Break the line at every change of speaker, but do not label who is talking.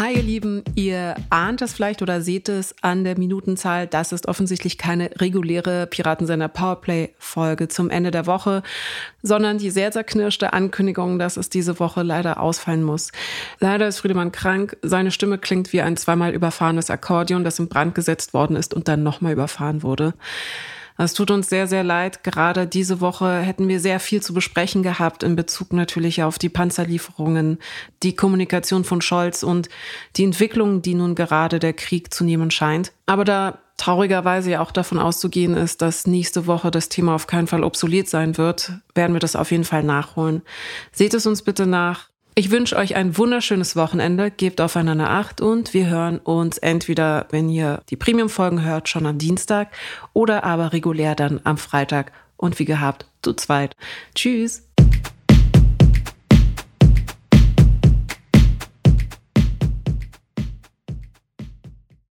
Hi ihr Lieben, ihr ahnt es vielleicht oder seht es an der Minutenzahl. Das ist offensichtlich keine reguläre Piratensender Powerplay-Folge zum Ende der Woche, sondern die sehr zerknirschte Ankündigung, dass es diese Woche leider ausfallen muss. Leider ist Friedemann krank. Seine Stimme klingt wie ein zweimal überfahrenes Akkordeon, das in Brand gesetzt worden ist und dann nochmal überfahren wurde. Es tut uns sehr, sehr leid. Gerade diese Woche hätten wir sehr viel zu besprechen gehabt in Bezug natürlich auf die Panzerlieferungen, die Kommunikation von Scholz und die Entwicklungen, die nun gerade der Krieg zu nehmen scheint. Aber da traurigerweise ja auch davon auszugehen ist, dass nächste Woche das Thema auf keinen Fall obsolet sein wird, werden wir das auf jeden Fall nachholen. Seht es uns bitte nach. Ich wünsche euch ein wunderschönes Wochenende, gebt aufeinander Acht und wir hören uns entweder, wenn ihr die Premium-Folgen hört, schon am Dienstag oder aber regulär dann am Freitag und wie gehabt zu zweit. Tschüss!